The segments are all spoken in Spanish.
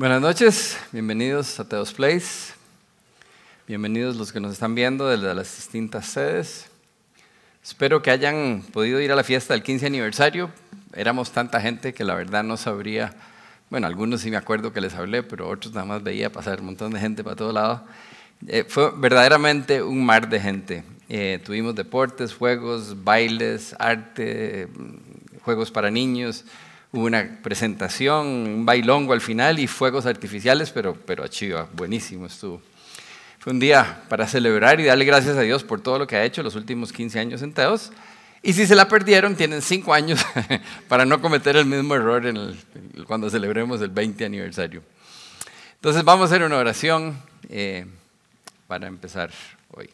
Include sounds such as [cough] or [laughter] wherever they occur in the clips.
Buenas noches, bienvenidos a Teos Place. Bienvenidos los que nos están viendo desde las distintas sedes. Espero que hayan podido ir a la fiesta del 15 aniversario. Éramos tanta gente que la verdad no sabría, bueno, algunos sí me acuerdo que les hablé, pero otros nada más veía pasar un montón de gente para todo lado. Eh, fue verdaderamente un mar de gente. Eh, tuvimos deportes, juegos, bailes, arte, juegos para niños hubo una presentación, un bailongo al final y fuegos artificiales, pero, pero chiva, buenísimo estuvo. Fue un día para celebrar y darle gracias a Dios por todo lo que ha hecho los últimos 15 años en Teos. Y si se la perdieron, tienen 5 años [laughs] para no cometer el mismo error en cuando celebremos el 20 aniversario. Entonces vamos a hacer una oración eh, para empezar hoy.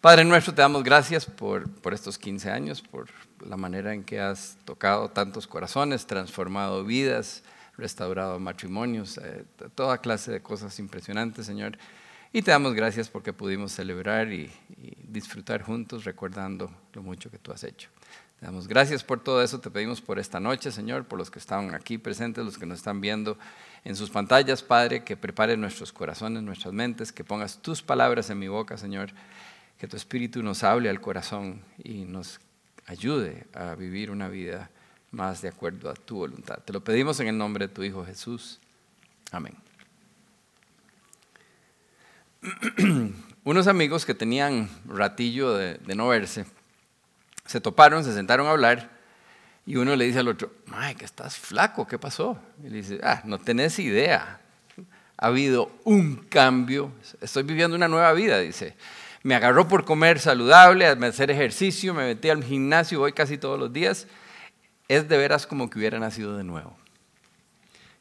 Padre nuestro, te damos gracias por, por estos 15 años, por, la manera en que has tocado tantos corazones, transformado vidas, restaurado matrimonios, eh, toda clase de cosas impresionantes, Señor. Y te damos gracias porque pudimos celebrar y, disfrutar juntos recordando lo mucho que tú has hecho. Te damos gracias por todo eso, te pedimos por esta noche, Señor, por los que estaban aquí presentes, los que nos están viendo en sus pantallas, Padre, que prepare nuestros corazones, nuestras mentes, que pongas tus palabras en mi boca, Señor, que tu Espíritu nos hable al corazón y nos ayude a vivir una vida más de acuerdo a tu voluntad. Te lo pedimos en el nombre de tu Hijo Jesús. Amén. [clears throat] Unos amigos que tenían ratillo de, no verse, se toparon, se sentaron a hablar y uno le dice al otro, ¡ay, que estás flaco! ¿Qué pasó? Y le dice, ah, no tenés idea. Ha habido un cambio, estoy viviendo una nueva vida, dice me agarró por comer saludable, hacer ejercicio, me metí al gimnasio, voy casi todos los días. Es de veras como que hubiera nacido de nuevo.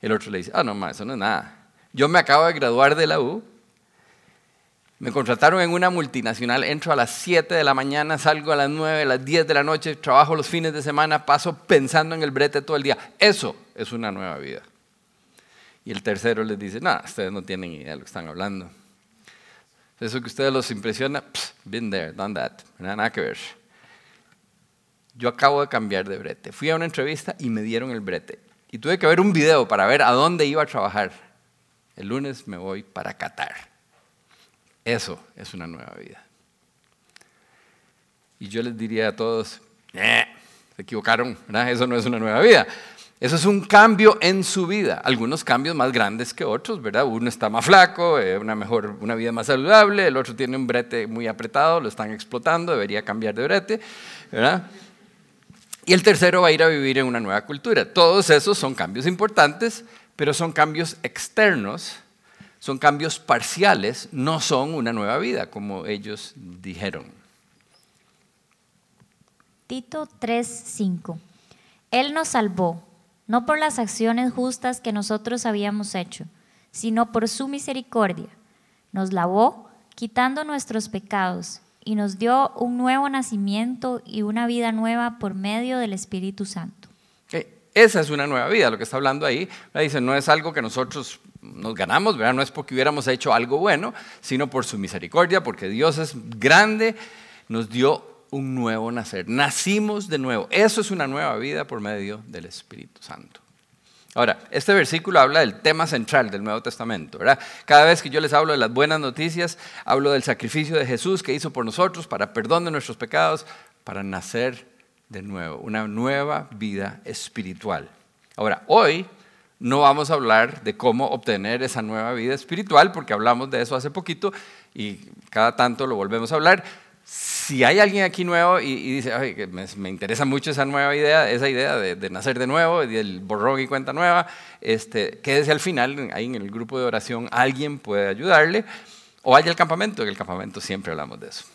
El otro le dice, ah, no, ma, eso no es nada. Yo me acabo de graduar de la U, me contrataron en una multinacional, entro a las 7 de la mañana, salgo a las 9, a las 10 de la noche, trabajo los fines de semana, paso pensando en el brete todo el día. Eso es una nueva vida. Y el tercero les dice, no, ustedes no tienen idea de lo que están hablando. Eso que ustedes los impresiona, been there, done that, nada que ver. Yo acabo de cambiar de brete. Fui a una entrevista y me dieron el brete. Y tuve que ver un video para ver a dónde iba a trabajar. El lunes me voy para Qatar. Eso es una nueva vida. Y yo les diría a todos, eh, se equivocaron, eso no es una nueva vida. Eso es un cambio en su vida. Algunos cambios más grandes que otros, ¿verdad? Uno está más flaco, eh, una, mejor, una vida más saludable, el otro tiene un brete muy apretado, lo están explotando, debería cambiar de brete, ¿verdad? Y el tercero va a ir a vivir en una nueva cultura. Todos esos son cambios importantes, pero son cambios externos, son cambios parciales, no son una nueva vida, como ellos dijeron. Tito 3:5 Él nos salvó no por las acciones justas que nosotros habíamos hecho, sino por su misericordia. Nos lavó, quitando nuestros pecados, y nos dio un nuevo nacimiento y una vida nueva por medio del Espíritu Santo. Esa es una nueva vida, lo que está hablando ahí. Dice, no es algo que nosotros nos ganamos, no es porque hubiéramos hecho algo bueno, sino por su misericordia, porque Dios es grande, nos dio un nuevo nacer. Nacimos de nuevo. Eso es una nueva vida por medio del Espíritu Santo. Ahora, este versículo habla del tema central del Nuevo Testamento, ¿verdad? Cada vez que yo les hablo de las buenas noticias, hablo del sacrificio de Jesús que hizo por nosotros para perdón de nuestros pecados, para nacer de nuevo, una nueva vida espiritual. Ahora, hoy no vamos a hablar de cómo obtener esa nueva vida espiritual, porque hablamos de eso hace poquito y cada tanto lo volvemos a hablar si hay alguien aquí nuevo y, dice, que me, interesa mucho esa nueva idea, esa idea de, nacer de nuevo, del borrón y cuenta nueva, este, quédese al final, ahí en el grupo de oración, alguien puede ayudarle, o vaya al campamento, que el campamento siempre hablamos de eso.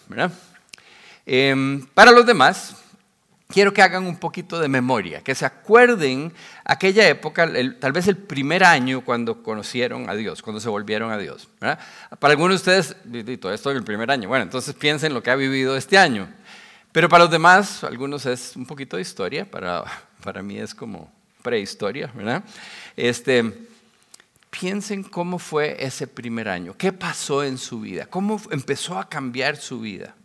Em, para los demás, quiero que hagan un poquito de memoria, que se acuerden aquella época, tal vez el primer año cuando conocieron a Dios, cuando se volvieron a Dios. Para algunos de ustedes, todo esto es el primer año, bueno, entonces piensen lo que ha vivido este año. Pero para los demás, algunos es un poquito de historia, para, para mí es como prehistoria. Este, piensen cómo fue ese primer año, qué pasó en su vida, cómo empezó a cambiar su vida.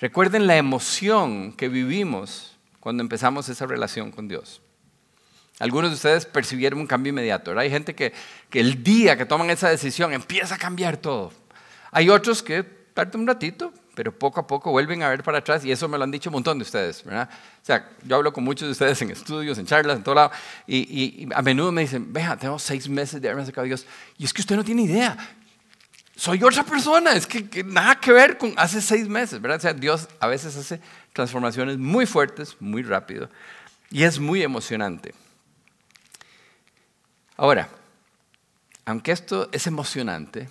Recuerden la emoción que vivimos cuando empezamos esa relación con Dios. Algunos de ustedes percibieron un cambio inmediato. ¿verdad? Hay gente que, que el día que toman esa decisión empieza a cambiar todo. Hay otros que tardan un ratito, pero poco a poco vuelven a ver para atrás y eso me lo han dicho un montón de ustedes. ¿verdad? O sea, yo hablo con muchos de ustedes en estudios, en charlas, en todo lado, y, a menudo me dicen, vea, tengo seis meses de haberme acercado a Dios, y es que usted no tiene idea. Soy otra persona, es que, que nada que ver con hace seis meses, ¿verdad? O sea, Dios a veces hace transformaciones muy fuertes, muy rápido, y es muy emocionante. Ahora, aunque esto es emocionante,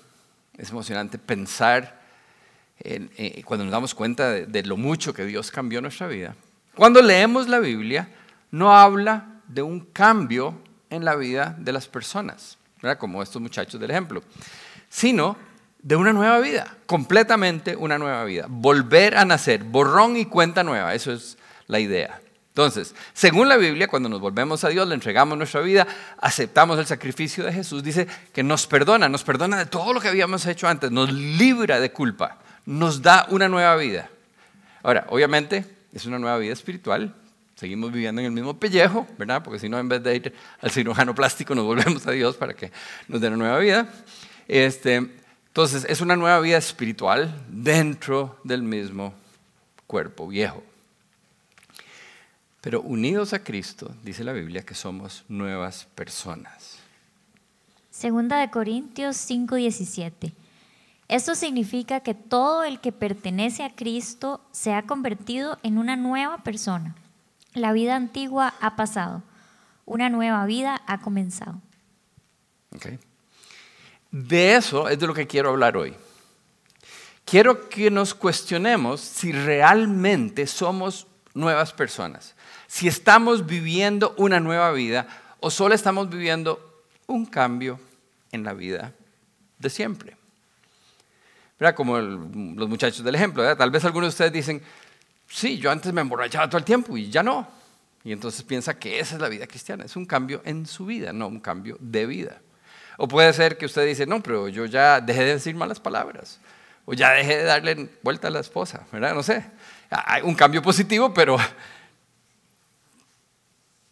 es emocionante pensar eh, cuando nos damos cuenta de, lo mucho que Dios cambió nuestra vida. Cuando leemos la Biblia, no habla de un cambio en la vida de las personas, como estos muchachos del ejemplo, sino de una nueva vida, completamente una nueva vida. Volver a nacer, borrón y cuenta nueva, eso es la idea. Entonces, según la Biblia, cuando nos volvemos a Dios, le entregamos nuestra vida, aceptamos el sacrificio de Jesús, dice que nos perdona, nos perdona de todo lo que habíamos hecho antes, nos libra de culpa, nos da una nueva vida. Ahora, obviamente, es una nueva vida espiritual, seguimos viviendo en el mismo pellejo, ¿verdad? Porque si no, en vez de ir al cirujano plástico, nos volvemos a Dios para que nos dé una nueva vida. Este, entonces, es una nueva vida espiritual dentro del mismo cuerpo viejo. Pero unidos a Cristo, dice la Biblia, que somos nuevas personas. Segunda de Corintios 5:17. Esto significa que todo el que pertenece a Cristo se ha convertido en una nueva persona. La vida antigua ha pasado, una nueva vida ha comenzado. De eso es de lo que quiero hablar hoy. Quiero que nos cuestionemos si realmente somos nuevas personas si estamos viviendo una nueva vida o solo estamos viviendo un cambio en la vida de siempre. Como los muchachos del ejemplo, tal vez algunos de ustedes dicen, sí, yo antes me emborrachaba todo el tiempo y ya no. Y entonces piensa que esa es la vida cristiana, es un cambio en su vida, no un cambio de vida. O puede ser que usted dice, no, pero yo ya dejé de decir malas palabras, o ya dejé de darle vuelta a la esposa, ¿verdad? No sé. Hay un cambio positivo, pero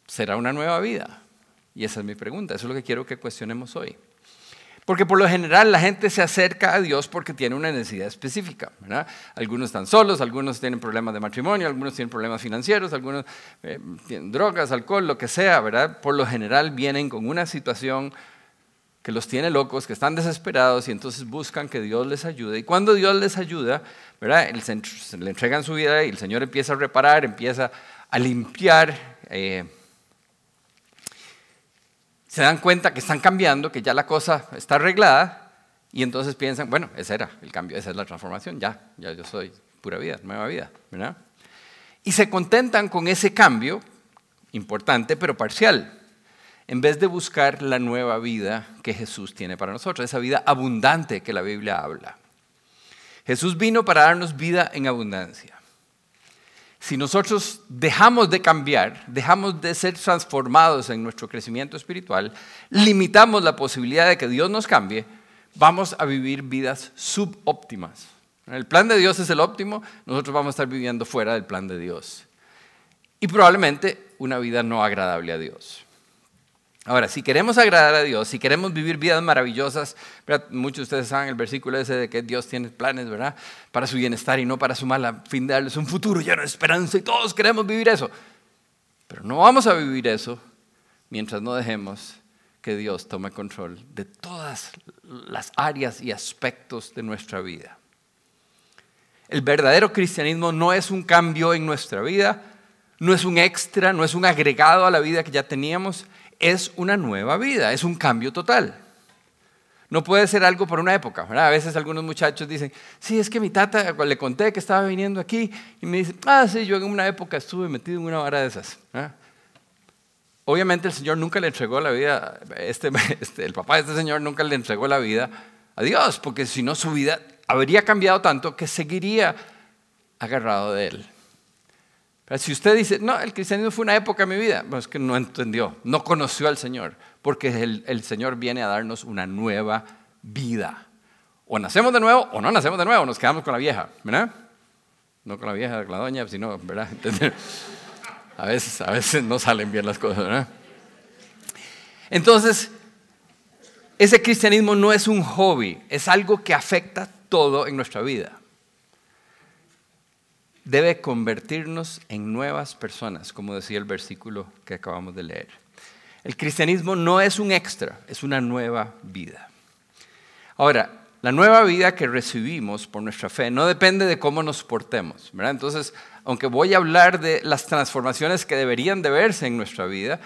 será una nueva vida? Y esa es mi pregunta, eso es lo que quiero que cuestionemos hoy. Porque por lo general la gente se acerca a Dios porque tiene una necesidad específica. Algunos están solos, algunos tienen problemas de matrimonio, algunos tienen problemas financieros, algunos eh, tienen drogas, alcohol, lo que sea. ¿verdad? Por lo general vienen con una situación que los tiene locos, que están desesperados y entonces buscan que Dios les ayude. Y cuando Dios les ayuda, ¿verdad? le entregan su vida y el Señor empieza a reparar, empieza a limpiar. Eh, se dan cuenta que están cambiando, que ya la cosa está arreglada, y entonces piensan, bueno, ese era el cambio, esa es la transformación, ya, ya yo soy pura vida, nueva vida, ¿verdad? Y se contentan con ese cambio, importante pero parcial, en vez de buscar la nueva vida que Jesús tiene para nosotros, esa vida abundante que la Biblia habla. Jesús vino para darnos vida en abundancia si nosotros dejamos de cambiar, dejamos de ser transformados en nuestro crecimiento espiritual, limitamos la posibilidad de que Dios nos cambie, vamos a vivir vidas subóptimas. El plan de Dios es el óptimo, nosotros vamos a estar viviendo fuera del plan de Dios. Y probablemente una vida no agradable a Dios. Ahora, si queremos agradar a Dios, si queremos vivir vidas maravillosas, muchos de ustedes saben el versículo ese de que Dios tiene planes, ¿verdad? Para su bienestar y no para su mal, a fin de darles un futuro lleno de esperanza y todos queremos vivir eso. Pero no vamos a vivir eso mientras no dejemos que Dios tome control de todas las áreas y aspectos de nuestra vida. El verdadero cristianismo no es un cambio en nuestra vida, no es un extra, no es un agregado a la vida que ya teníamos, es una nueva vida, es un cambio total. No puede ser algo por una época. A veces algunos muchachos dicen, sí, es que mi tata le conté que estaba viniendo aquí y me dice, ah, sí, yo en una época estuve metido en una vara de esas. Obviamente el Señor nunca le entregó la vida, este, [laughs] este, el papá de este Señor nunca le entregó la vida a Dios, porque si no su vida habría cambiado tanto que seguiría agarrado de Él si usted dice, no, el cristianismo fue una época en mi vida, pues es que no entendió, no conoció al Señor, porque el, el, Señor viene a darnos una nueva vida. O nacemos de nuevo o no nacemos de nuevo, nos quedamos con la vieja, ¿verdad? No con la vieja, con la doña, sino, ¿verdad? A veces, a veces no salen bien las cosas, ¿verdad? Entonces, ese cristianismo no es un hobby, es algo que afecta todo en nuestra vida. Debe convertirnos en nuevas personas, como decía el versículo que acabamos de leer. El cristianismo no es un extra, es una nueva vida. Ahora, la nueva vida que recibimos por nuestra fe no depende de cómo nos portemos. Entonces, aunque voy a hablar de las transformaciones que deberían de verse en nuestra vida,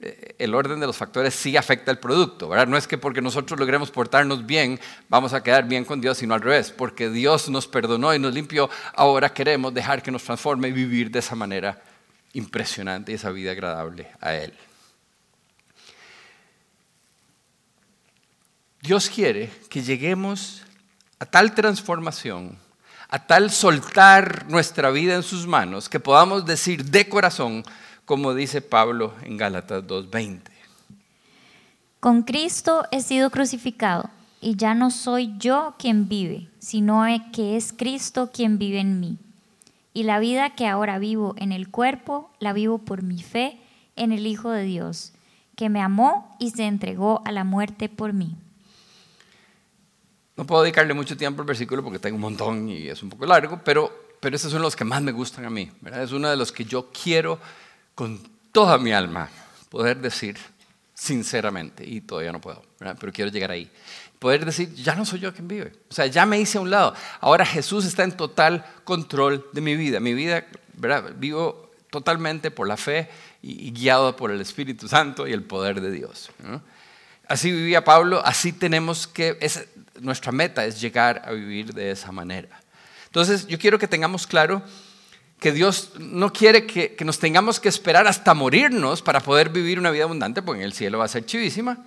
el orden de los factores sí afecta el producto, ¿verdad? No es que porque nosotros logremos portarnos bien vamos a quedar bien con Dios, sino al revés, porque Dios nos perdonó y nos limpió, ahora queremos dejar que nos transforme y vivir de esa manera impresionante y esa vida agradable a Él. Dios quiere que lleguemos a tal transformación, a tal soltar nuestra vida en sus manos, que podamos decir de corazón, como dice Pablo en Gálatas 2.20. Con Cristo he sido crucificado y ya no soy yo quien vive, sino que es Cristo quien vive en mí. Y la vida que ahora vivo en el cuerpo, la vivo por mi fe en el Hijo de Dios, que me amó y se entregó a la muerte por mí. No puedo dedicarle mucho tiempo al versículo porque tengo un montón y es un poco largo, pero, pero esos son los que más me gustan a mí. Es uno de los que yo quiero con toda mi alma poder decir sinceramente, y todavía no puedo, pero quiero llegar ahí. Poder decir, ya no soy yo quien vive. O sea, ya me hice a un lado. Ahora Jesús está en total control de mi vida. Mi vida, ¿verdad? Vivo totalmente por la fe y, guiado por el Espíritu Santo y el poder de Dios. Así vivía Pablo, así tenemos que, nuestra meta es llegar a vivir de esa manera. Entonces, yo quiero que tengamos claro que Dios no quiere que, nos tengamos que esperar hasta morirnos para poder vivir una vida abundante, porque en el cielo va a ser chivísima,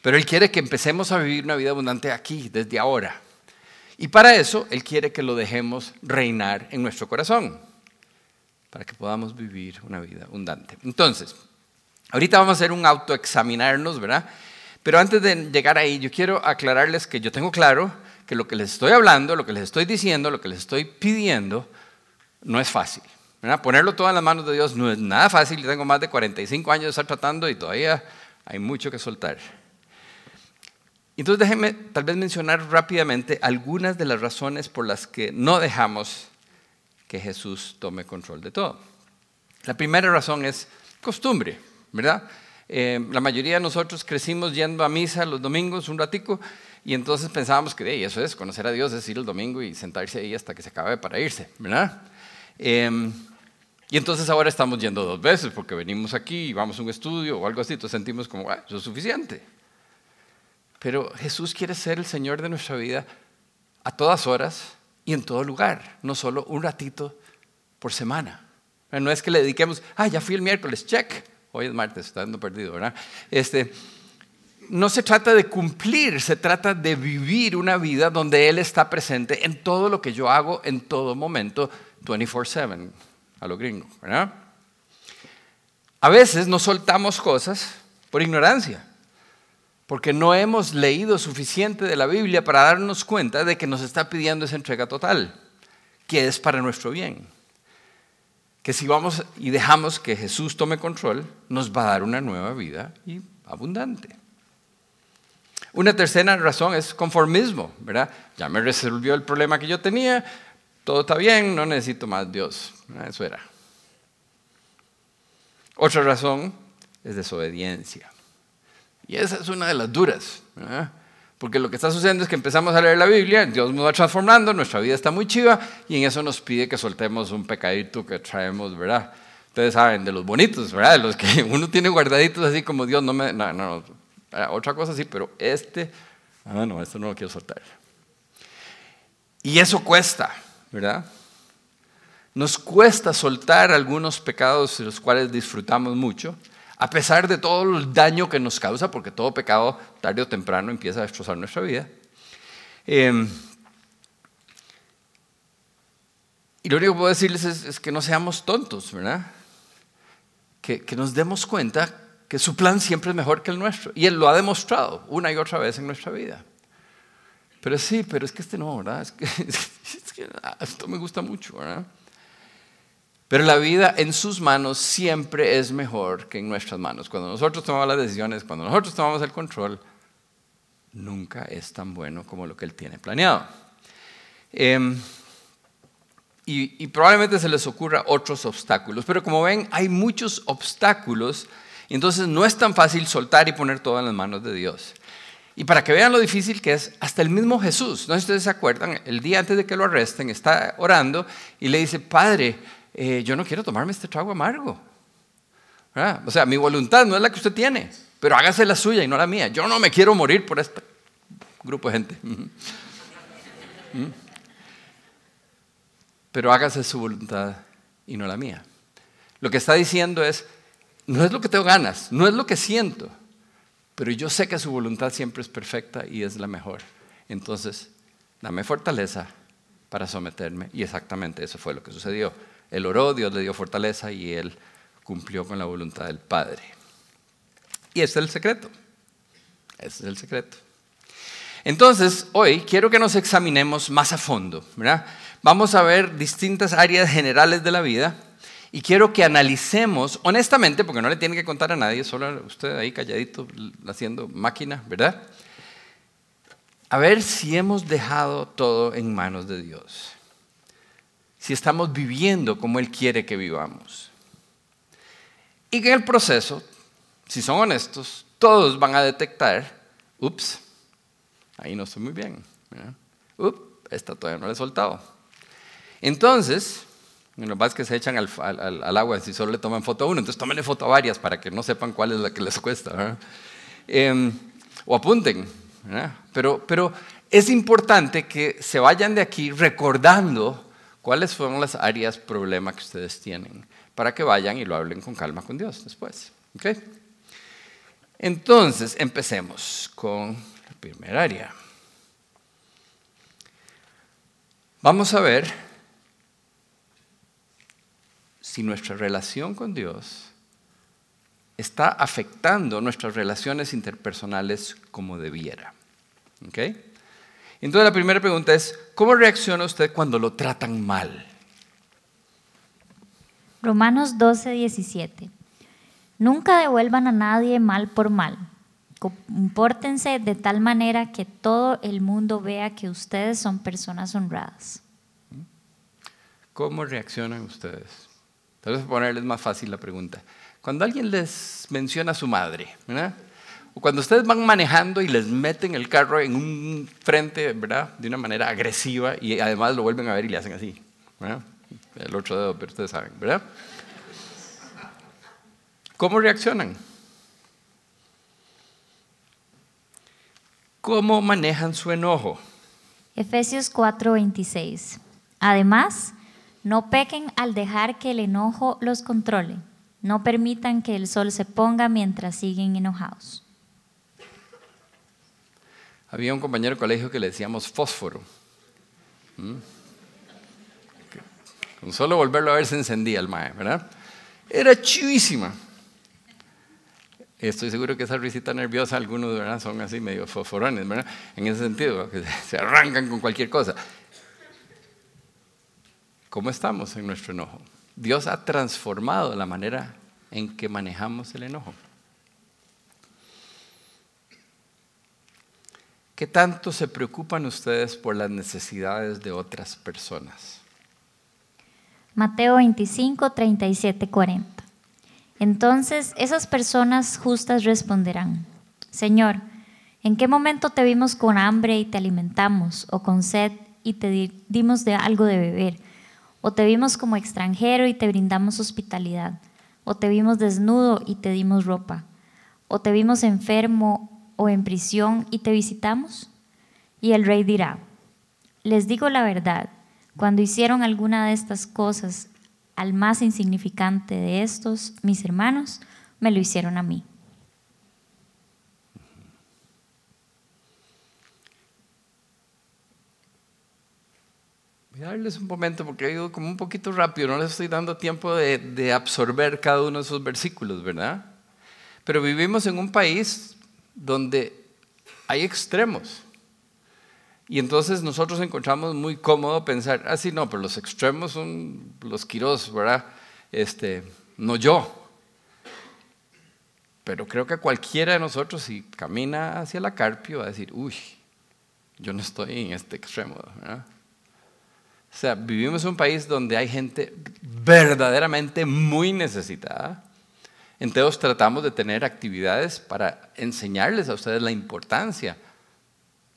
pero Él quiere que empecemos a vivir una vida abundante aquí, desde ahora. Y para eso Él quiere que lo dejemos reinar en nuestro corazón, para que podamos vivir una vida abundante. Entonces, ahorita vamos a hacer un autoexaminarnos, ¿verdad? Pero antes de llegar ahí, yo quiero aclararles que yo tengo claro que lo que les estoy hablando, lo que les estoy diciendo, lo que les estoy pidiendo, no es fácil. Ponerlo todo en las manos de Dios no es nada fácil. Yo tengo más de 45 años de estar tratando y todavía hay mucho que soltar. Entonces déjenme tal vez mencionar rápidamente algunas de las razones por las que no dejamos que Jesús tome control de todo. La primera razón es costumbre, ¿verdad? Eh, la mayoría de nosotros crecimos yendo a misa los domingos un ratico y entonces pensábamos que eso es conocer a Dios, es ir el domingo y sentarse ahí hasta que se acabe para irse, ¿verdad? Em, y entonces ahora estamos yendo dos veces porque venimos aquí y vamos a un estudio o algo así, entonces sentimos como, ah, eso es suficiente. Pero Jesús quiere ser el Señor de nuestra vida a todas horas y en todo lugar, no solo un ratito por semana. No es que le dediquemos, ah, ya fui el miércoles, check. Hoy es martes, está dando perdido, ¿verdad? Este, no se trata de cumplir, se trata de vivir una vida donde Él está presente en todo lo que yo hago en todo momento 24/7, a lo gringo, ¿verdad? A veces nos soltamos cosas por ignorancia, porque no hemos leído suficiente de la Biblia para darnos cuenta de que nos está pidiendo esa entrega total, que es para nuestro bien. Que si vamos y dejamos que Jesús tome control, nos va a dar una nueva vida y abundante. Una tercera razón es conformismo, ¿verdad? Ya me resolvió el problema que yo tenía, todo está bien, no necesito más Dios. Eso era. Otra razón es desobediencia. Y esa es una de las duras. Porque lo que está sucediendo es que empezamos a leer la Biblia, Dios nos va transformando, nuestra vida está muy chiva y en eso nos pide que soltemos un pecadito que traemos, ¿verdad? Ustedes saben, de los bonitos, ¿verdad? De los que [laughs] uno tiene guardaditos así como Dios no me... No, no, otra cosa sí, pero este... Ah, no, esto no lo quiero soltar. Y eso cuesta. ¿Verdad? Nos cuesta soltar algunos pecados de los cuales disfrutamos mucho, a pesar de todo el daño que nos causa, porque todo pecado tarde o temprano empieza a destrozar nuestra vida. Em, y lo único que puedo decirles es, que no seamos tontos, ¿verdad? Que, que, nos demos cuenta que su plan siempre es mejor que el nuestro. Y Él lo ha demostrado una y otra vez en nuestra vida. Pero sí, pero es que este no, ¿verdad? [laughs] Es que, ah, esto me gusta mucho, ¿verdad? Pero la vida en sus manos siempre es mejor que en nuestras manos. Cuando nosotros tomamos las decisiones, cuando nosotros tomamos el control, nunca es tan bueno como lo que Él tiene planeado. Em, y, probablemente se les ocurra otros obstáculos, pero como ven, hay muchos obstáculos, entonces no es tan fácil soltar y poner todo en las manos de Dios. Y para que vean lo difícil que es, hasta el mismo Jesús, no sé si ustedes se acuerdan, el día antes de que lo arresten, está orando y le dice, Padre, eh, yo no quiero tomarme este trago amargo. O sea, mi voluntad no es la que usted tiene, pero hágase la suya y no la mía. Yo no me quiero morir por este grupo de gente. [laughs] Pero hágase su voluntad y no la mía. Lo que está diciendo es, no es lo que tengo ganas, no es lo que siento, pero yo sé que su voluntad siempre es perfecta y es la mejor. Entonces, dame fortaleza para someterme. Y exactamente eso fue lo que sucedió. Él oró, Dios le dio fortaleza y él cumplió con la voluntad del Padre. Y ese es el secreto. Ese es el secreto. Entonces, hoy quiero que nos examinemos más a fondo. Vamos a ver distintas áreas generales de la vida y quiero que analicemos honestamente, porque no le tiene que contar a nadie, solo usted ahí calladito haciendo máquina, ¿verdad? A ver si hemos dejado todo en manos de Dios si estamos viviendo como Él quiere que vivamos. Y que en el proceso, si son honestos, todos van a detectar, ups, ahí no estoy muy bien. Ups, esta todavía no la he soltado. Entonces, los más que se echan al, agua si solo le toman foto a uno, entonces tómenle foto a varias para que no sepan cuál es la que les cuesta. Em, o apunten. Pero, pero es importante que se vayan de aquí recordando cuáles son las áreas problema que ustedes tienen para que vayan y lo hablen con calma con Dios después. Entonces, empecemos con la primera área. Vamos a ver si nuestra relación con Dios está afectando nuestras relaciones interpersonales como debiera. ¿Okay? Entonces la primera pregunta es, ¿cómo reacciona usted cuando lo tratan mal? Romanos 12, 17. Nunca devuelvan a nadie mal por mal. Compórtense de tal manera que todo el mundo vea que ustedes son personas honradas. ¿Cómo reaccionan ustedes? Tal vez ponerles más fácil la pregunta. Cuando alguien les menciona a su madre, ¿verdad? O cuando ustedes van manejando y les meten el carro en un frente, ¿verdad? De una manera agresiva y además lo vuelven a ver y le hacen así, ¿verdad? El otro dedo, pero ustedes saben, ¿verdad? ¿Cómo reaccionan? ¿Cómo manejan su enojo? Efesios 4:26. Además, no pequen al dejar que el enojo los controle. No permitan que el sol se ponga mientras siguen enojados. Había un compañero de colegio que le decíamos fósforo. ¿Mm? Con solo volverlo a ver se encendía el mae, ¿verdad? Era chivísima. Estoy seguro que esa risita nerviosa, algunos ¿verdad? son así medio fosforones, ¿verdad? En ese sentido, que se arrancan con cualquier cosa. ¿Cómo estamos en nuestro enojo? Dios ha transformado la manera en que manejamos el enojo. ¿Qué tanto se preocupan ustedes por las necesidades de otras personas? Mateo 25, 37, 40. Entonces esas personas justas responderán, Señor, ¿en qué momento te vimos con hambre y te alimentamos, o con sed y te dimos de algo de beber? ¿O te vimos como extranjero y te brindamos hospitalidad? ¿O te vimos desnudo y te dimos ropa? ¿O te vimos enfermo o en prisión y te visitamos? Y el rey dirá, les digo la verdad, cuando hicieron alguna de estas cosas al más insignificante de estos, mis hermanos, me lo hicieron a mí. Voy a darles un momento porque he ido como un poquito rápido, no les estoy dando tiempo de, de absorber cada uno de esos versículos, ¿verdad? Pero vivimos en un país donde hay extremos. Y entonces nosotros encontramos muy cómodo pensar, ah, sí, no, pero los extremos son los quiros, ¿verdad? Este, no yo. Pero creo que cualquiera de nosotros, si camina hacia la carpio, va a decir, uy, yo no estoy en este extremo. ¿verdad? O sea, vivimos en un país donde hay gente verdaderamente muy necesitada. Entonces tratamos de tener actividades para enseñarles a ustedes la importancia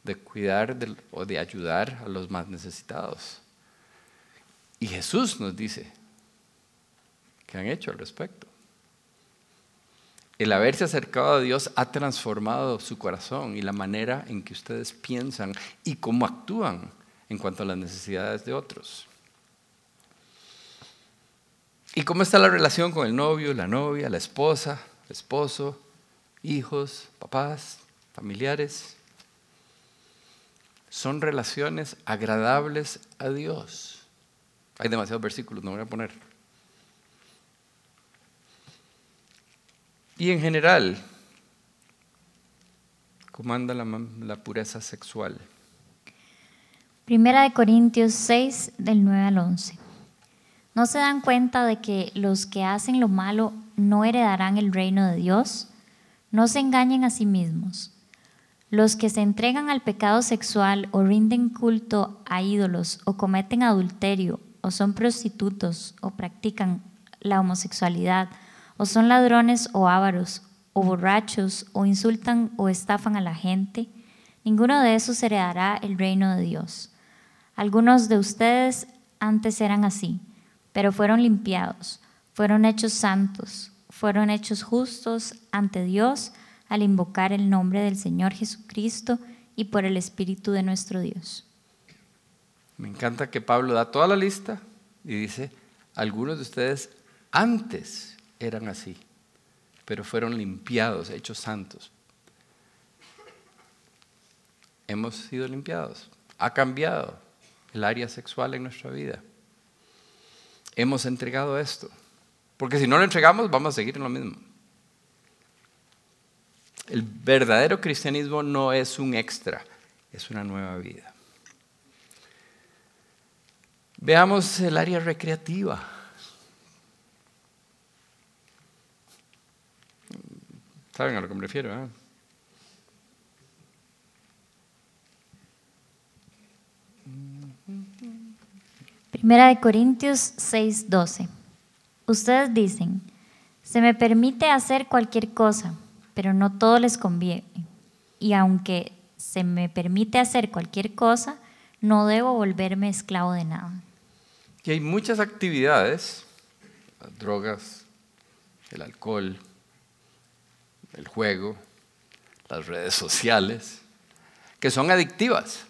de cuidar o de ayudar a los más necesitados. Y Jesús nos dice, ¿qué han hecho al respecto? El haberse acercado a Dios ha transformado su corazón y la manera en que ustedes piensan y cómo actúan en cuanto a las necesidades de otros. ¿Y cómo está la relación con el novio, la novia, la esposa, el esposo, hijos, papás, familiares? Son relaciones agradables a Dios. Hay demasiados versículos, no voy a poner. Y en general, ¿cómo anda la, la pureza sexual? Primera de Corintios 6, del 9 al 11. ¿No se dan cuenta de que los que hacen lo malo no heredarán el reino de Dios? No se engañen a sí mismos. Los que se entregan al pecado sexual o rinden culto a ídolos o cometen adulterio o son prostitutos o practican la homosexualidad o son ladrones o ávaros o borrachos o insultan o estafan a la gente, ninguno de esos heredará el reino de Dios. Algunos de ustedes antes eran así, pero fueron limpiados, fueron hechos santos, fueron hechos justos ante Dios al invocar el nombre del Señor Jesucristo y por el Espíritu de nuestro Dios. Me encanta que Pablo da toda la lista y dice, algunos de ustedes antes eran así, pero fueron limpiados, hechos santos. Hemos sido limpiados. Ha cambiado el área sexual en nuestra vida. Hemos entregado esto. Porque si no lo entregamos, vamos a seguir en lo mismo. El verdadero cristianismo no es un extra, es una nueva vida. Veamos el área recreativa. ¿Saben a lo que me refiero? Eh? Primera de Corintios 6:12. Ustedes dicen, se me permite hacer cualquier cosa, pero no todo les conviene. Y aunque se me permite hacer cualquier cosa, no debo volverme esclavo de nada. Y hay muchas actividades, las drogas, el alcohol, el juego, las redes sociales, que son adictivas.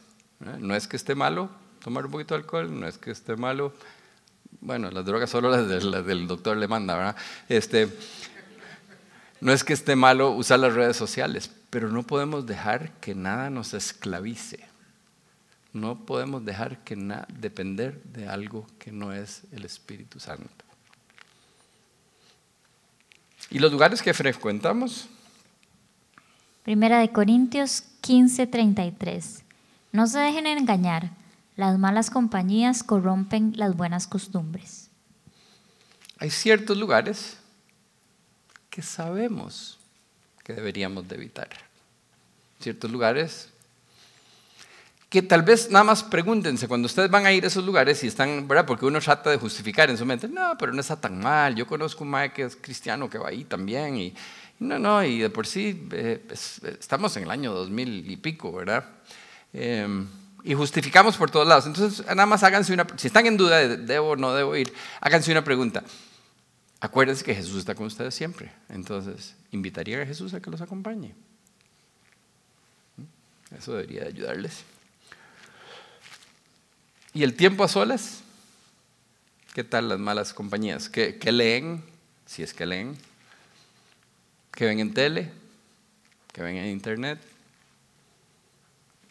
¿eh? No es que esté malo, tomar un poquito de alcohol, no es que esté malo. Bueno, las drogas solo las, del doctor le manda, ¿verdad? Este, no es que esté malo usar las redes sociales, pero no podemos dejar que nada nos esclavice. No podemos dejar que nada depender de algo que no es el Espíritu Santo. ¿Y los lugares que frecuentamos? Primera de Corintios 15:33. No se dejen engañar. Las malas compañías corrompen las buenas costumbres. Hay ciertos lugares que sabemos que deberíamos de evitar. Ciertos lugares que tal vez nada más pregúntense cuando ustedes van a ir a esos lugares y están, ¿verdad? Porque uno trata de justificar en su mente, no, pero no está tan mal, yo conozco un mae que es cristiano que va ahí también y no, no, y de por sí eh, estamos en el año 2000 y pico, ¿verdad? Eh, y justificamos por todos lados. Entonces, nada más háganse una, si están en duda de debo o no debo ir, háganse una pregunta. Acuérdense que Jesús está con ustedes siempre. Entonces, invitaría a Jesús a que los acompañe. Eso debería ayudarles. ¿Y el tiempo a solas? ¿Qué tal las malas compañías? ¿Qué, qué leen? Si es que leen. ¿Qué ven en tele? ¿Qué ven en internet?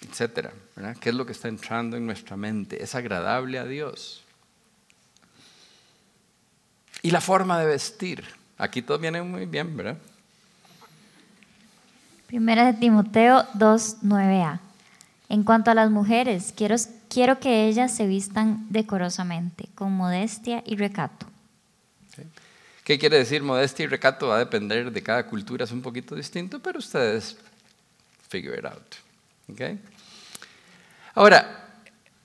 Etcétera. ¿Qué es lo que está entrando en nuestra mente? ¿Es agradable a Dios? Y la forma de vestir. Aquí todo viene muy bien, ¿verdad? Primera de Timoteo 2, 9a. En cuanto a las mujeres, quiero, quiero que ellas se vistan decorosamente, con modestia y recato. ¿Qué quiere decir modestia y recato? Va a depender de cada cultura, es un poquito distinto, pero ustedes figure it out. ¿Okay? Ahora,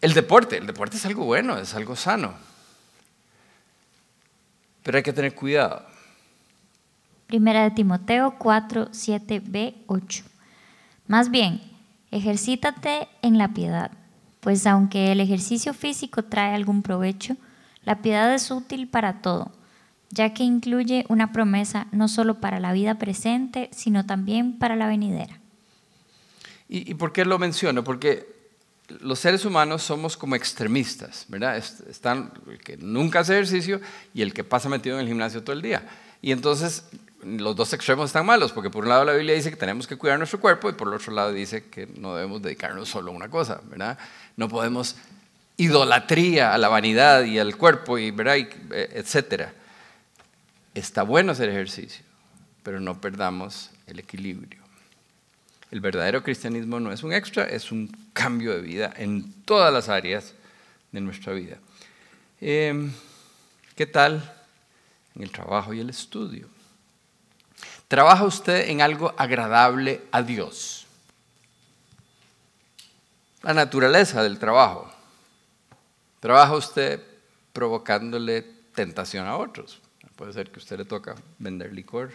el deporte, el deporte es algo bueno, es algo sano, pero hay que tener cuidado. Primera de Timoteo 4, 7b, 8. Más bien, ejercítate en la piedad, pues aunque el ejercicio físico trae algún provecho, la piedad es útil para todo ya que incluye una promesa no solo para la vida presente, sino también para la venidera. ¿Y, por qué lo menciono? Porque los seres humanos somos como extremistas, ¿verdad? Están el que nunca hace ejercicio y el que pasa metido en el gimnasio todo el día. Y entonces los dos extremos están malos, porque por un lado la Biblia dice que tenemos que cuidar nuestro cuerpo y por el otro lado dice que no debemos dedicarnos solo a una cosa, ¿verdad? No podemos idolatría a la vanidad y al cuerpo, y. Y, eh, etcétera. Está bueno hacer ejercicio, pero no perdamos el equilibrio. El verdadero cristianismo no es un extra, es un cambio de vida en todas las áreas de nuestra vida. Em, ¿Qué tal en el trabajo y el estudio? ¿Trabaja usted en algo agradable a Dios? La naturaleza del trabajo. ¿Trabaja usted provocándole tentación a otros? Puede ser que a usted le toca vender licor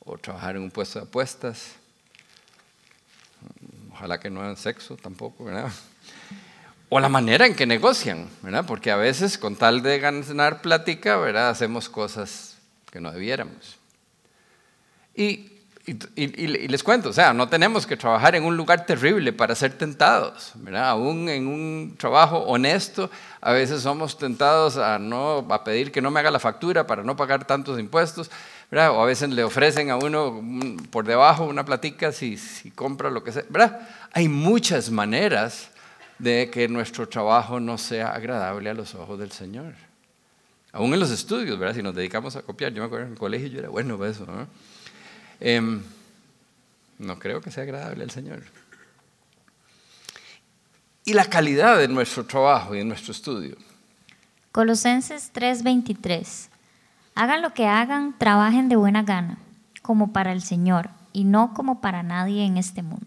o trabajar en un puesto de apuestas. Ojalá que no hagan sexo tampoco, ¿verdad? [laughs] O la manera en que negocian, ¿verdad? Porque a veces con tal de ganar plática, ¿verdad? Hacemos cosas que no debiéramos. Y y, les cuento, o sea, no tenemos que trabajar en un lugar terrible para ser tentados, ¿verdad? Aún en un trabajo honesto, a veces somos tentados a, no, a pedir que no me haga la factura para no pagar tantos impuestos, O a veces le ofrecen a uno por debajo una platica si, si compra lo que sea, ¿verdad? Hay muchas maneras de que nuestro trabajo no sea agradable a los ojos del Señor. Aún en los estudios, ¿verdad? Si nos dedicamos a copiar, yo me acuerdo en el colegio yo era bueno para eso, ¿no? Em, no creo que sea agradable al Señor. Y la calidad de nuestro trabajo y de nuestro estudio. Colosenses 3:23. Hagan lo que hagan, trabajen de buena gana, como para el Señor y no como para nadie en este mundo.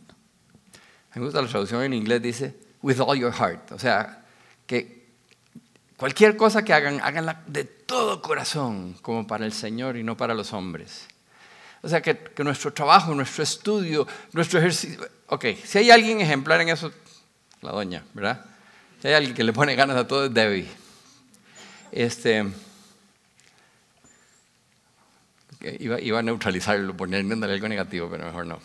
Me gusta la traducción en inglés, dice, with all your heart. O sea, que cualquier cosa que hagan, háganla de todo corazón, como para el Señor y no para los hombres. O sea, que, nuestro trabajo, nuestro estudio, nuestro ejercicio... Ok, si hay alguien ejemplar en eso, la doña, ¿verdad? Si hay alguien que le pone ganas a todo, es Debbie. Este, iba, iba, a neutralizarlo, ponerle algo negativo, pero mejor no.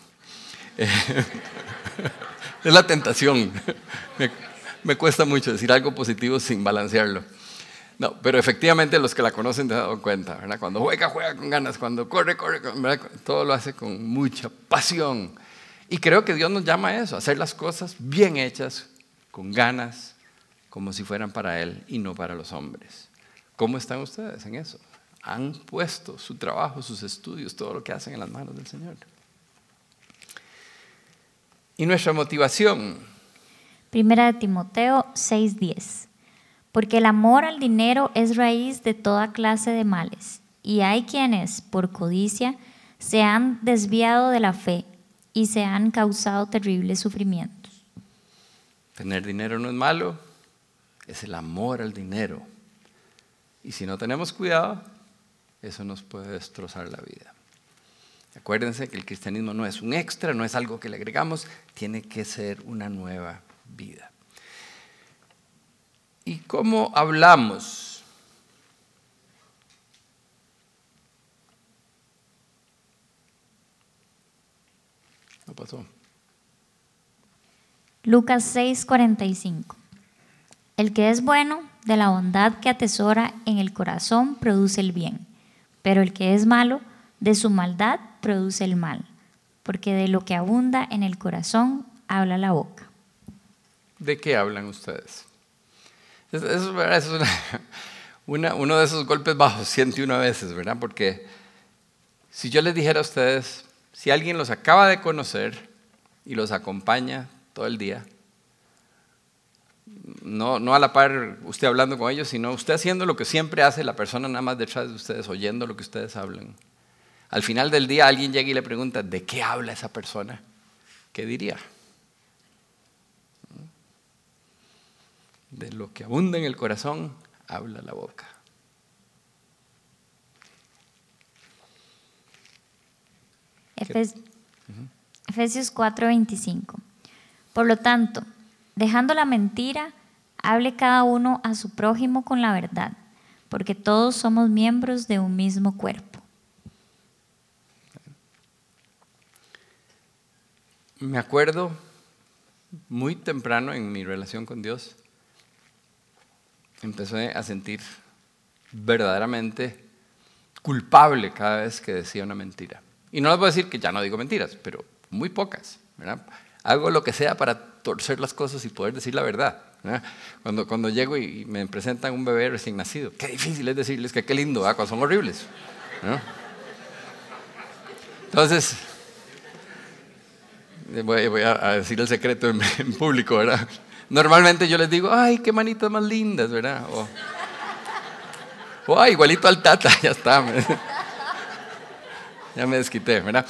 [laughs] es la tentación. Me, me cuesta mucho decir algo positivo sin balancearlo. No, pero efectivamente los que la conocen se han dado cuenta, ¿verdad? Cuando juega, juega con ganas, cuando corre, corre, todo lo hace con mucha pasión. Y creo que Dios nos llama a eso, a hacer las cosas bien hechas, con ganas, como si fueran para Él y no para los hombres. ¿Cómo están ustedes en eso? Han puesto su trabajo, sus estudios, todo lo que hacen en las manos del Señor. Y nuestra motivación. Primera de Timoteo 6:10 porque el amor al dinero es raíz de toda clase de males, y hay quienes, por codicia, se han desviado de la fe y se han causado terribles sufrimientos. Tener dinero no es malo, es el amor al dinero. Y si no tenemos cuidado, eso nos puede destrozar la vida. Acuérdense que el cristianismo no es un extra, no es algo que le agregamos, tiene que ser una nueva vida. ¿Y cómo hablamos? No pasó. Lucas 6:45. El que es bueno, de la bondad que atesora en el corazón, produce el bien, pero el que es malo, de su maldad produce el mal, porque de lo que abunda en el corazón habla la boca. ¿De qué hablan ustedes? Es [laughs] uno de esos golpes bajos, [laughs] 101 veces, ¿verdad? Porque si yo les dijera a ustedes, si alguien los acaba de conocer y los acompaña todo el día. No, no a la par usted hablando con ellos, sino usted haciendo lo que siempre hace la persona nada más detrás de ustedes, oyendo lo que ustedes hablan. Al final del día alguien llega y le pregunta, ¿de qué habla esa persona? ¿Qué diría? De lo que abunda en el corazón, habla la boca. Efesios 4:25. Por lo tanto, dejando la mentira, hable cada uno a su prójimo con la verdad, porque todos somos miembros de un mismo cuerpo. Me acuerdo muy temprano en mi relación con Dios, empecé a sentir verdaderamente culpable cada vez que decía una mentira. Y no les voy a decir que ya no digo mentiras, pero muy pocas. Hago lo que sea para torcer las cosas y poder decir la verdad. Cuando, cuando llego y me presentan un bebé recién nacido, qué difícil es decirles que qué lindo, cuando son horribles. Entonces, voy, a, decir el secreto en, público, ¿verdad? Normalmente yo les digo, ay, qué manitas más lindas, ¿verdad? O, ay, igualito al tata, [laughs] ya está ya me desquité, ¿verdad?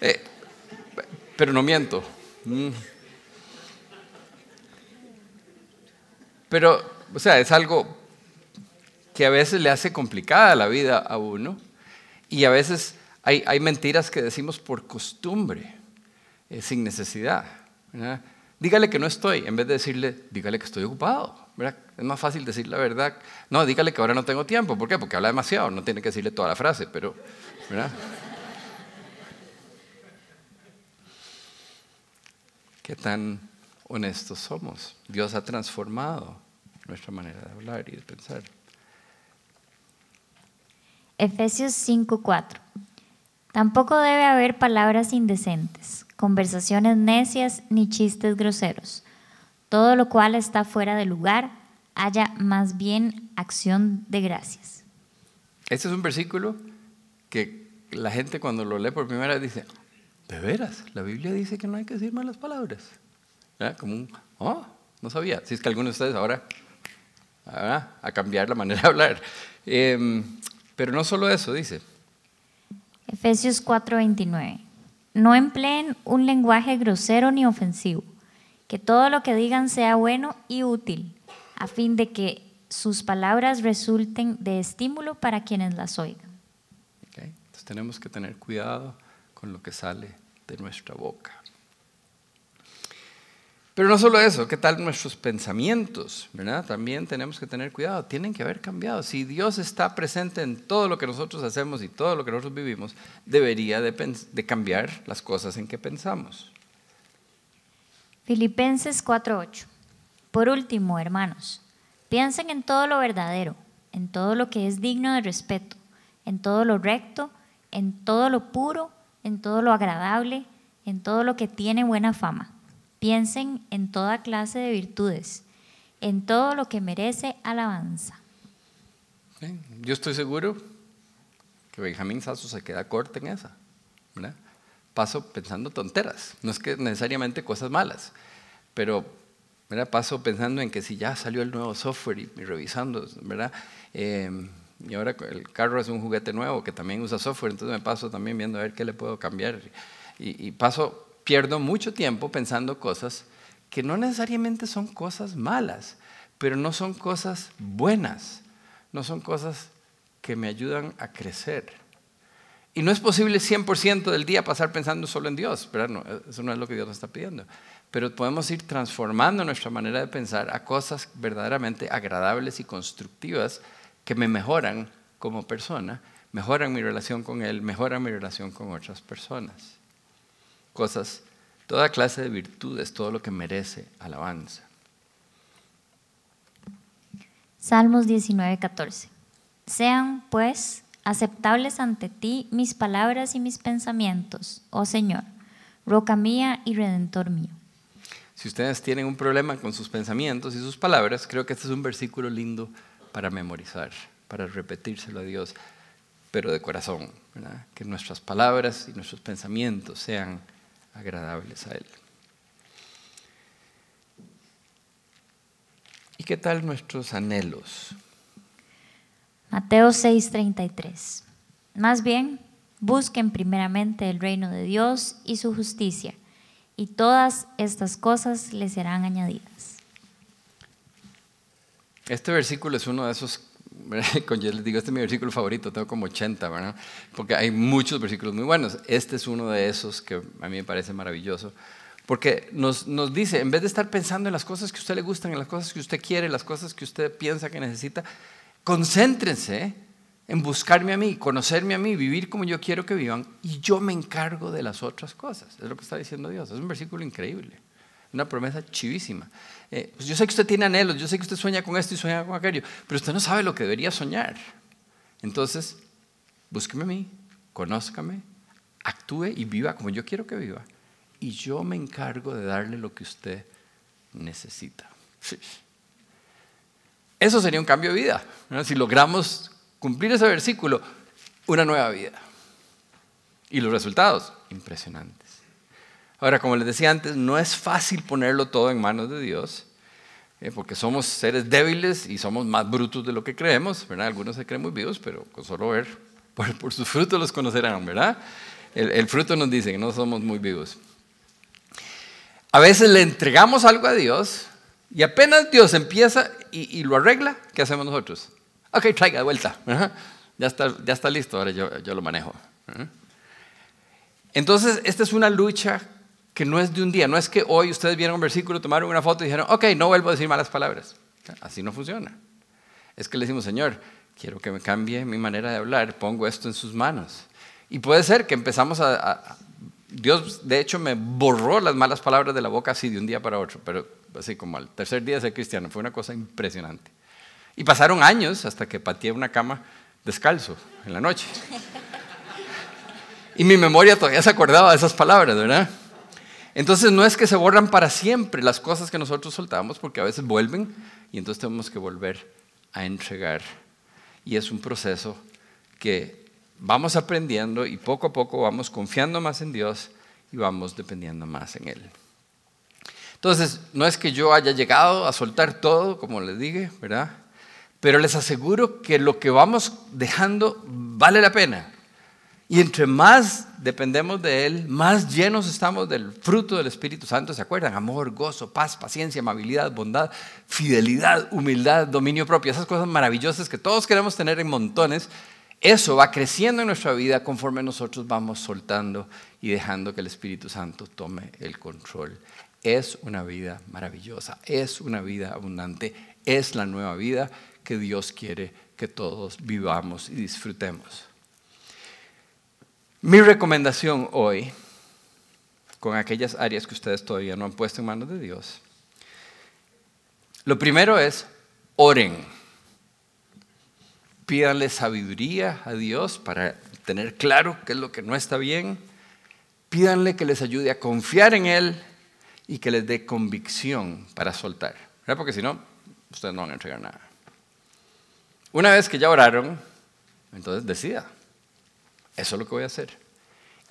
Eh, pero no miento. Mm. Pero, o sea, es algo que a veces le hace complicada la vida a uno y a veces hay, hay mentiras que decimos por costumbre, eh, sin necesidad. ¿verdad? Dígale que no estoy, en vez de decirle, dígale que estoy ocupado. ¿verdad? Es más fácil decir la verdad. No, dígale que ahora no tengo tiempo. ¿Por qué? Porque habla demasiado, no tiene que decirle toda la frase, pero... ¿verdad? Qué tan honestos somos. Dios ha transformado nuestra manera de hablar y de pensar. Efesios 5:4. Tampoco debe haber palabras indecentes, conversaciones necias ni chistes groseros. Todo lo cual está fuera de lugar, haya más bien acción de gracias. Este es un versículo que la gente cuando lo lee por primera vez dice, de veras, la Biblia dice que no hay que decir malas palabras. Como un, oh, no sabía. Si es que algunos de ustedes ahora a cambiar la manera de hablar. Em, pero no solo eso, dice. Efesios 4:29. No empleen un lenguaje grosero ni ofensivo. Que todo lo que digan sea bueno y útil, a fin de que sus palabras resulten de estímulo para quienes las oigan. Entonces tenemos que tener cuidado con lo que sale de nuestra boca. Pero no solo eso, ¿qué tal nuestros pensamientos? También tenemos que tener cuidado, tienen que haber cambiado. Si Dios está presente en todo lo que nosotros hacemos y todo lo que nosotros vivimos, debería de, de cambiar las cosas en que pensamos. Filipenses 4:8. Por último, hermanos, piensen en todo lo verdadero, en todo lo que es digno de respeto, en todo lo recto, en todo lo puro, en todo lo agradable, en todo lo que tiene buena fama. Piensen en toda clase de virtudes, en todo lo que merece alabanza. Yo estoy seguro que Benjamín Sasso se queda corto en esa. Paso pensando tonteras, no es que necesariamente cosas malas, pero paso pensando en que si ya salió el nuevo software y, revisando, ¿verdad? Eh, y ahora el carro es un juguete nuevo que también usa software, entonces me paso también viendo a ver qué le puedo cambiar. Y, paso, pierdo mucho tiempo pensando cosas que no necesariamente son cosas malas, pero no son cosas buenas, no son cosas que me ayudan a crecer. Y no es posible 100% del día pasar pensando solo en Dios, No, eso no es lo que Dios nos está pidiendo. Pero podemos ir transformando nuestra manera de pensar a cosas verdaderamente agradables y constructivas que me mejoran como persona, mejoran mi relación con Él, mejoran mi relación con otras personas. Cosas, toda clase de virtudes, todo lo que merece alabanza. Salmos 19:14. Sean, pues, aceptables ante ti mis palabras y mis pensamientos, oh Señor, roca mía y redentor mío. Si ustedes tienen un problema con sus pensamientos y sus palabras, creo que este es un versículo lindo para memorizar, para repetírselo a Dios, pero de corazón, que nuestras palabras y nuestros pensamientos sean agradables a Él. ¿Y qué tal nuestros anhelos? Mateo 6:33. Más bien, busquen primeramente el reino de Dios y su justicia, y todas estas cosas les serán añadidas. Este versículo es uno de esos, [laughs] yo les digo, este es mi versículo favorito, tengo como 80, ¿verdad? Porque hay muchos versículos muy buenos. Este es uno de esos que a mí me parece maravilloso. Porque nos, nos dice, en vez de estar pensando en las cosas que a usted le gustan, en las cosas que usted quiere, las cosas que usted piensa que necesita, concéntrense en buscarme a mí, conocerme a mí, vivir como yo quiero que vivan, y yo me encargo de las otras cosas. Es lo que está diciendo Dios. Es un versículo increíble, una promesa chivísima. Eh, pues yo sé que usted tiene anhelos, yo sé que usted sueña con esto y sueña con aquello, pero usted no sabe lo que debería soñar. Entonces, búsqueme a mí, conózcame, actúe y viva como yo quiero que viva. Y yo me encargo de darle lo que usted necesita. Eso sería un cambio de vida. Si logramos cumplir ese versículo, una nueva vida. Y los resultados, impresionantes. Ahora, como les decía antes, no es fácil ponerlo todo en manos de Dios, eh, porque somos seres débiles y somos más brutos de lo que creemos, ¿verdad? Algunos se creen muy vivos, pero con solo ver, [laughs] por, sus frutos los conocerán, ¿verdad? El, el, fruto nos dice que no somos muy vivos. A veces le entregamos algo a Dios y apenas Dios empieza y, lo arregla, ¿qué hacemos nosotros? Ok, traiga de vuelta. Ya, está, ya está listo, ahora yo, yo lo manejo. Entonces, esta es una lucha que no es de un día, no es que hoy ustedes vieron un versículo, tomaron una foto y dijeron, ok, no vuelvo a decir malas palabras. Así no funciona. Es que le decimos, Señor, quiero que me cambie mi manera de hablar, pongo esto en sus manos. Y puede ser que empezamos a, Dios de hecho me borró las malas palabras de la boca así de un día para otro, pero así como al tercer día de ser cristiano, fue una cosa impresionante. Y pasaron años hasta que pateé una cama descalzo en la noche. Y mi memoria todavía se acordaba de esas palabras, ¿verdad? Entonces no es que se borran para siempre las cosas que nosotros soltamos, porque a veces vuelven y entonces tenemos que volver a entregar. Y es un proceso que vamos aprendiendo y poco a poco vamos confiando más en Dios y vamos dependiendo más en Él. Entonces, no es que yo haya llegado a soltar todo, como les dije, ¿verdad? Pero les aseguro que lo que vamos dejando vale la pena. Y entre más dependemos de Él, más llenos estamos del fruto del Espíritu Santo. ¿Se acuerdan? Amor, gozo, paz, paciencia, amabilidad, bondad, fidelidad, humildad, dominio propio. Esas cosas maravillosas que todos queremos tener en montones. Eso va creciendo en nuestra vida conforme nosotros vamos soltando y dejando que el Espíritu Santo tome el control. Es una vida maravillosa, es una vida abundante, es la nueva vida que Dios quiere que todos vivamos y disfrutemos. Mi recomendación hoy, con aquellas áreas que ustedes todavía no han puesto en manos de Dios, lo primero es oren. Pídanle sabiduría a Dios para tener claro qué es lo que no está bien. Pídanle que les ayude a confiar en Él y que les dé convicción para soltar. Porque si no, ustedes no van a entregar nada. Una vez que ya oraron, entonces decida. Eso es lo que voy a hacer.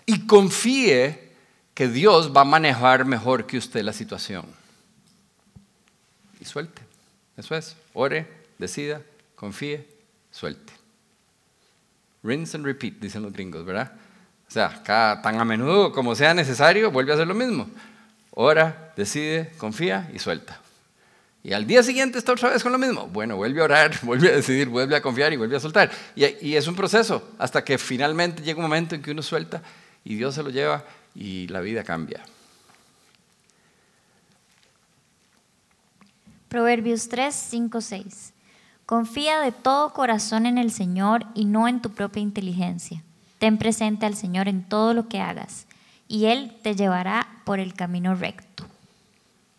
Y confíe que Dios va a manejar mejor que usted la situación. Y suelte. Eso es. Ore, decida, confíe, suelte. Rinse and repeat, dicen los gringos, ¿verdad? O sea, cada, tan a menudo como sea necesario, vuelve a hacer lo mismo. Ora, decide, confía y suelta. Y al día siguiente está otra vez con lo mismo. Bueno, vuelve a orar, [laughs] vuelve a decidir, vuelve a confiar y vuelve a soltar. Y, es un proceso hasta que finalmente llega un momento en que uno suelta y Dios se lo lleva y la vida cambia. Proverbios 3, 5, 6. Confía de todo corazón en el Señor y no en tu propia inteligencia. Ten presente al Señor en todo lo que hagas y Él te llevará por el camino recto.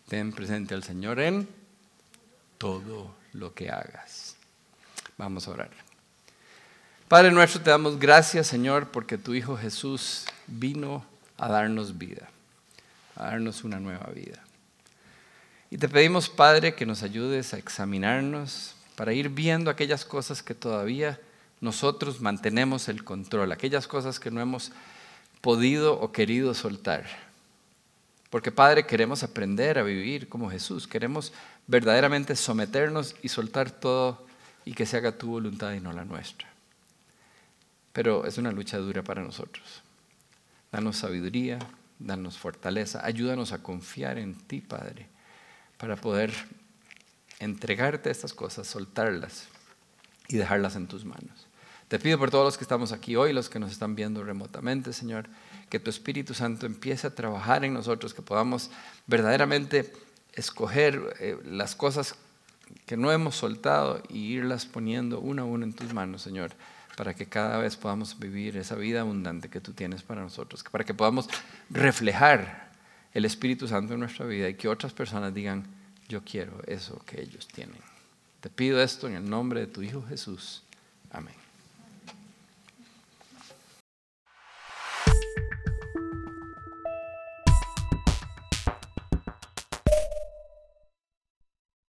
Ten presente al Señor en todo lo que hagas. Vamos a orar. Padre nuestro, te damos gracias, Señor, porque tu Hijo Jesús vino a darnos vida, a darnos una nueva vida. Y te pedimos, Padre, que nos ayudes a examinarnos para ir viendo aquellas cosas que todavía nosotros mantenemos el control, aquellas cosas que no hemos podido o querido soltar. Porque Padre, queremos aprender a vivir como Jesús. Queremos verdaderamente someternos y soltar todo y que se haga tu voluntad y no la nuestra. Pero es una lucha dura para nosotros. Danos sabiduría, danos fortaleza, ayúdanos a confiar en ti, Padre, para poder entregarte estas cosas, soltarlas y dejarlas en tus manos. Te pido por todos los que estamos aquí hoy, los que nos están viendo remotamente, Señor, que tu Espíritu Santo empiece a trabajar en nosotros, que podamos verdaderamente escoger eh, las cosas que no hemos soltado y irlas poniendo una a una en tus manos, Señor, para que cada vez podamos vivir esa vida abundante que tú tienes para nosotros, para que podamos reflejar el Espíritu Santo en nuestra vida y que otras personas digan, yo quiero eso que ellos tienen. Te pido esto en el nombre de tu Hijo Jesús. Amén.